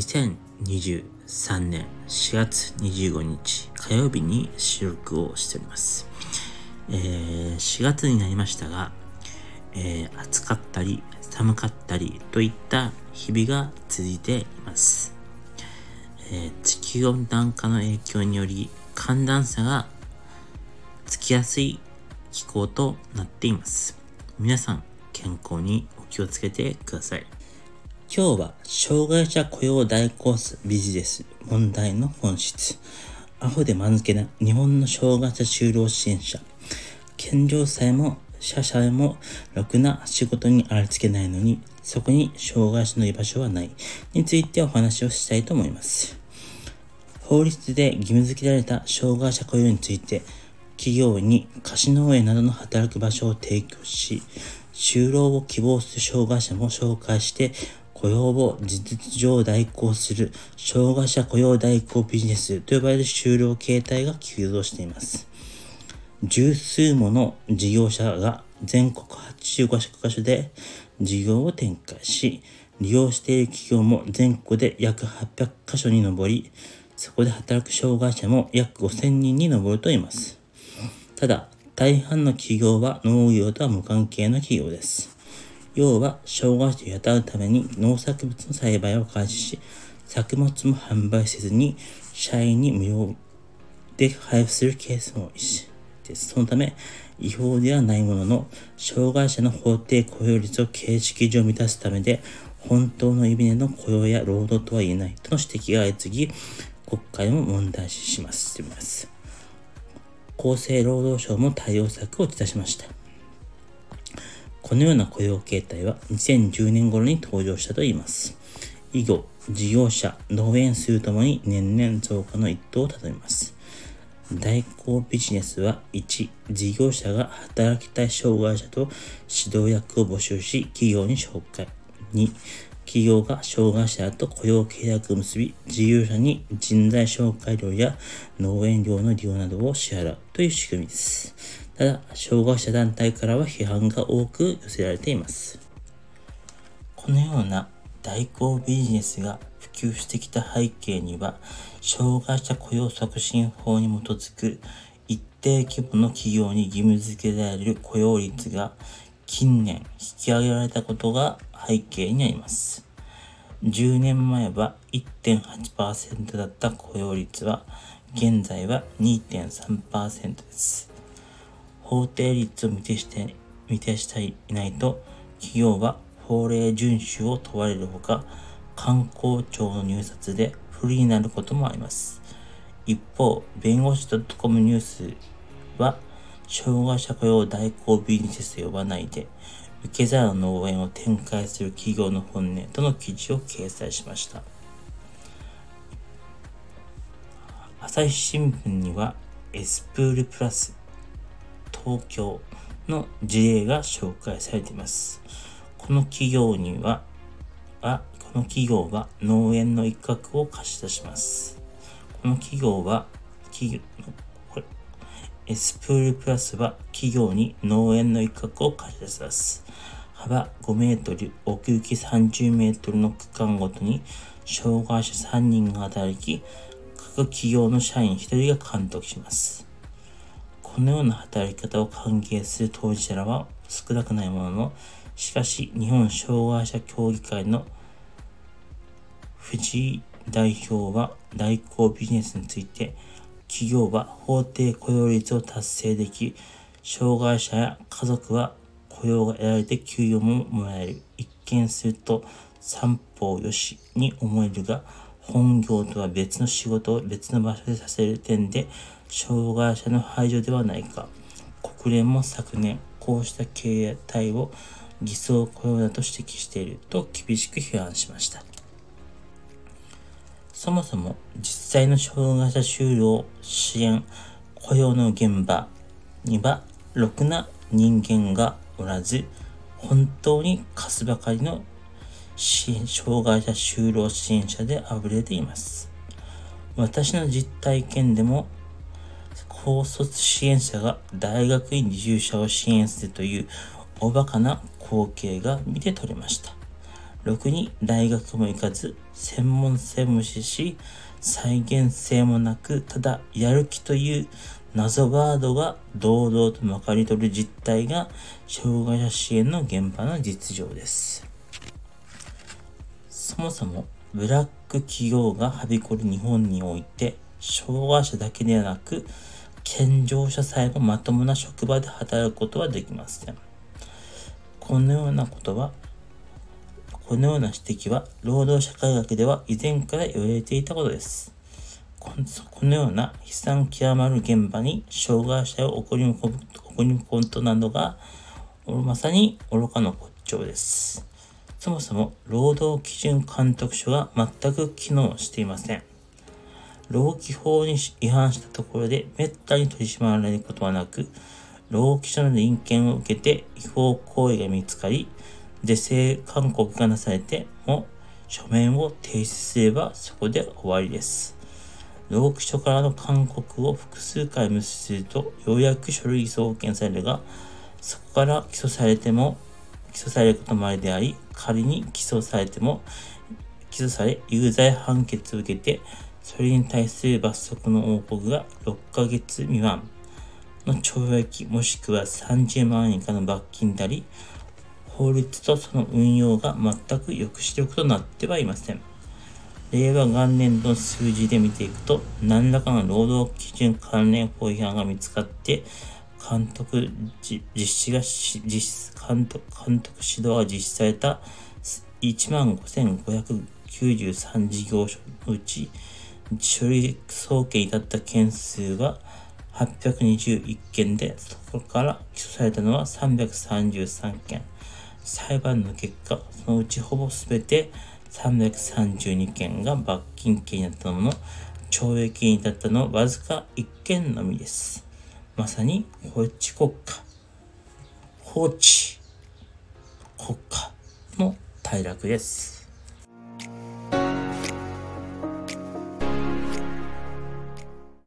2023年4月25日火曜日に収録をしております。えー、4月になりましたが、えー、暑かったり寒かったりといった日々が続いています。えー、地球温暖化の影響により寒暖差がつきやすい気候となっています。皆さん健康にお気をつけてください。今日は障害者雇用大コースビジネス問題の本質。アホで間付けな日本の障害者就労支援者。健常さえも社社もろくな仕事にありつけないのに、そこに障害者の居場所はない。についてお話をしたいと思います。法律で義務付けられた障害者雇用について、企業に貸し農園などの働く場所を提供し、就労を希望する障害者も紹介して雇用を事実上代行する障害者雇用代行ビジネスと呼ばれる就労形態が急増しています。十数もの事業者が全国85カ所で事業を展開し、利用している企業も全国で約800カ所に上り、そこで働く障害者も約5000人に上るといいます。ただ、大半の企業は農業とは無関係の企業です。要は、障害者を雇うために農作物の栽培を開始し、作物も販売せずに、社員に無料で配布するケースも多いし、です。そのため、違法ではないものの、障害者の法定雇用率を形式上満たすためで、本当の意味での雇用や労働とは言えないとの指摘が相次ぎ、国会も問題視します。厚生労働省も対応策を打ち出しました。このような雇用形態は2010年頃に登場したといいます。以後、事業者、農園数ともに年々増加の一途をたどります。代行ビジネスは1、事業者が働きたい障害者と指導役を募集し、企業に紹介。2、企業が障害者と雇用契約を結び、事業者に人材紹介料や農園料の利用などを支払うという仕組みです。ただ、障害者団体からは批判が多く寄せられています。このような代行ビジネスが普及してきた背景には、障害者雇用促進法に基づく一定規模の企業に義務付けられる雇用率が近年引き上げられたことが背景にあります。10年前は1.8%だった雇用率は現在は2.3%です。法定率を満たして満たしていないと企業は法令遵守を問われるほか観光庁の入札で不利になることもあります。一方、弁護士 .com ニュースは障害者雇用代行ビジネスと呼ばないで受け皿の農園を展開する企業の本音との記事を掲載しました。朝日新聞にはエスプールプラス東京の事例が紹介されています。この企業には、あこの企業は農園の一角を貸し出します。この企業は、企業エスプールプラスは企業に農園の一角を貸し出します。幅5メートル、奥行き30メートルの区間ごとに障害者3人が働き、各企業の社員1人が監督します。このような働き方を歓迎する当事者らは少なくないものの、しかし日本障害者協議会の藤井代表は代行ビジネスについて、企業は法定雇用率を達成でき、障害者や家族は雇用が得られて給与ももらえる。一見すると三方よしに思えるが、本業とは別の仕事を別の場所でさせる点で障害者の排除ではないか。国連も昨年、こうした経営体を偽装雇用だと指摘していると厳しく批判しました。そもそも実際の障害者就労支援雇用の現場にはろくな人間がおらず、本当に貸すばかりの障害者就労支援者で溢れています。私の実体験でも高卒支援者が大学院移住者を支援するというおバカな光景が見て取れました。ろくに大学も行かず、専門性無視し、再現性もなく、ただやる気という謎ワードが堂々とまかり取る実態が、障害者支援の現場の実情です。そもそも、ブラック企業がはびこる日本において、障害者だけではなく、健常者さえもまともな職場で働くことはできません。このようなことはこのような指摘は、労働社会学では以前から言われていたことです。このような悲惨極まる現場に障害者を送り込む送り込むことなどが、まさに愚かの骨頂です。そもそも、労働基準監督署が全く機能していません。労基法に違反したところで滅多に取り締まられることはなく、労基署の臨検を受けて違法行為が見つかり、是正勧告がなされても書面を提出すればそこで終わりです。労基署からの勧告を複数回無視するとようやく書類送検されるが、そこから起訴されても、起訴されることもありであり、仮に起訴されても、起訴され有罪判決を受けて、それに対する罰則の報告が6ヶ月未満の懲役もしくは30万円以下の罰金であり、法律とその運用が全く抑止力となってはいません。令和元年度の数字で見ていくと、何らかの労働基準関連法違反が見つかって、監督実施が実監督監督指導が実施された15,593事業所のうち、書類送検に至った件数は821件で、そこから起訴されたのは333件。裁判の結果、そのうちほぼ全て332件が罰金刑になったもの、懲役に至ったのはわずか1件のみです。まさに法治国家、法治国家の退落です。